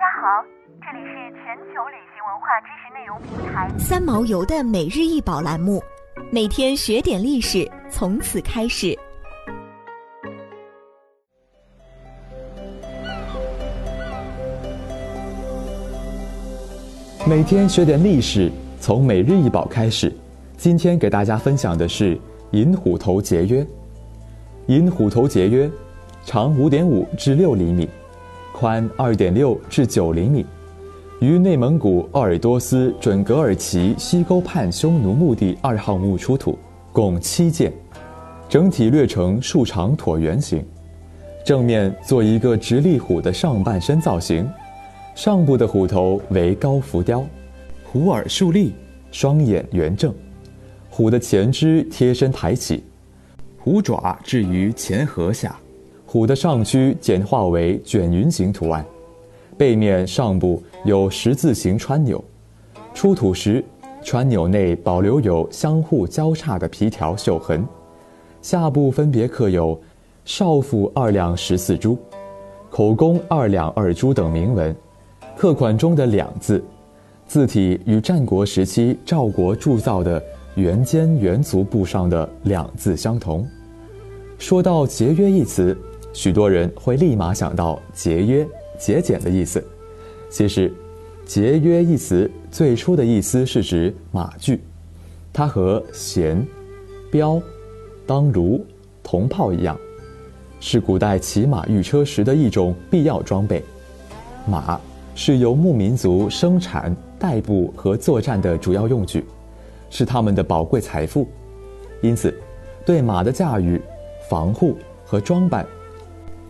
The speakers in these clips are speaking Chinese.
家好，这里是全球旅行文化知识内容平台三毛游的每日一宝栏目，每天学点历史，从此开始。每天学点历史，从每日一宝开始。今天给大家分享的是银虎头节约。银虎头节约，长五点五至六厘米，宽二点六至九厘米，于内蒙古鄂尔多斯准格尔旗西沟畔匈奴墓地二号墓出土，共七件，整体略呈竖长椭圆形，正面做一个直立虎的上半身造型。上部的虎头为高浮雕，虎耳竖立，双眼圆正，虎的前肢贴身抬起，虎爪置于前颌下，虎的上躯简化为卷云形图案，背面上部有十字形穿钮，出土时穿钮内保留有相互交叉的皮条绣痕，下部分别刻有“少府二两十四铢”“口供二两二铢”等铭文。刻款中的“两”字，字体与战国时期赵国铸造的圆肩圆足布上的“两”字相同。说到“节约”一词，许多人会立马想到节约、节俭的意思。其实，“节约”一词最初的意思是指马具，它和弦、镖、当弩、铜炮一样，是古代骑马御车时的一种必要装备。马。是游牧民族生产、代步和作战的主要用具，是他们的宝贵财富，因此，对马的驾驭、防护和装扮，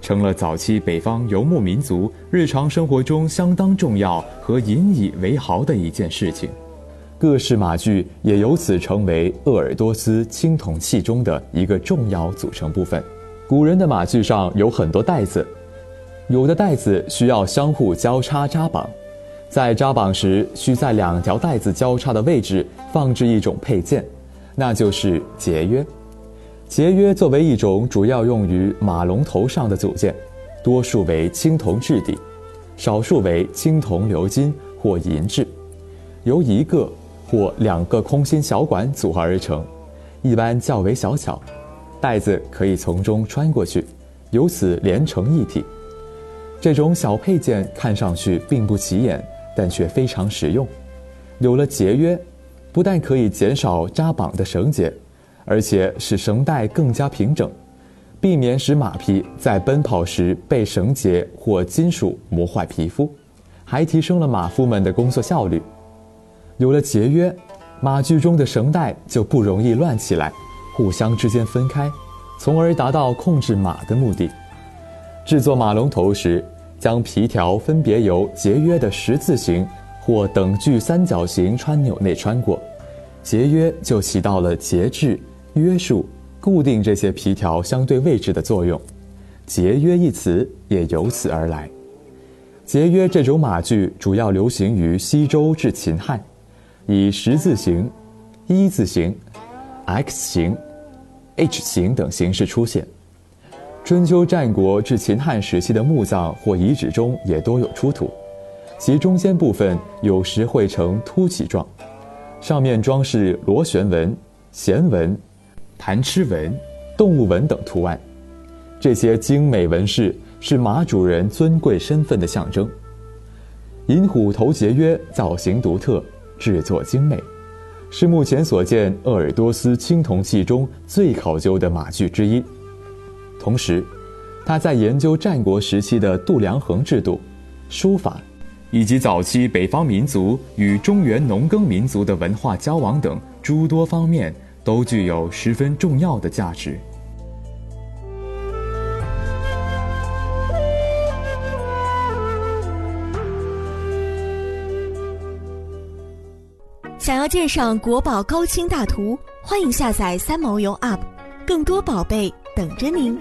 成了早期北方游牧民族日常生活中相当重要和引以为豪的一件事情。各式马具也由此成为鄂尔多斯青铜器中的一个重要组成部分。古人的马具上有很多带子。有的带子需要相互交叉扎绑，在扎绑时需在两条带子交叉的位置放置一种配件，那就是节约。节约作为一种主要用于马龙头上的组件，多数为青铜质地，少数为青铜鎏金或银质，由一个或两个空心小管组合而成，一般较为小巧，带子可以从中穿过去，由此连成一体。这种小配件看上去并不起眼，但却非常实用。有了节约，不但可以减少扎绑的绳结，而且使绳带更加平整，避免使马匹在奔跑时被绳结或金属磨坏皮肤，还提升了马夫们的工作效率。有了节约，马具中的绳带就不容易乱起来，互相之间分开，从而达到控制马的目的。制作马龙头时，将皮条分别由节约的十字形或等距三角形穿钮内穿过，节约就起到了节制、约束、固定这些皮条相对位置的作用。节约一词也由此而来。节约这种马具主要流行于西周至秦汉，以十字形、一字形、X 形、H 形等形式出现。春秋战国至秦汉时期的墓葬或遗址中也多有出土，其中间部分有时会呈凸起状，上面装饰螺旋纹、弦纹、弹螭纹、动物纹等图案。这些精美纹饰是马主人尊贵身份的象征。银虎头节约造型独特，制作精美，是目前所见鄂尔多斯青铜器中最考究的马具之一。同时，他在研究战国时期的度量衡制度、书法，以及早期北方民族与中原农耕民族的文化交往等诸多方面，都具有十分重要的价值。想要鉴赏国宝高清大图，欢迎下载三毛游 App，更多宝贝等着您。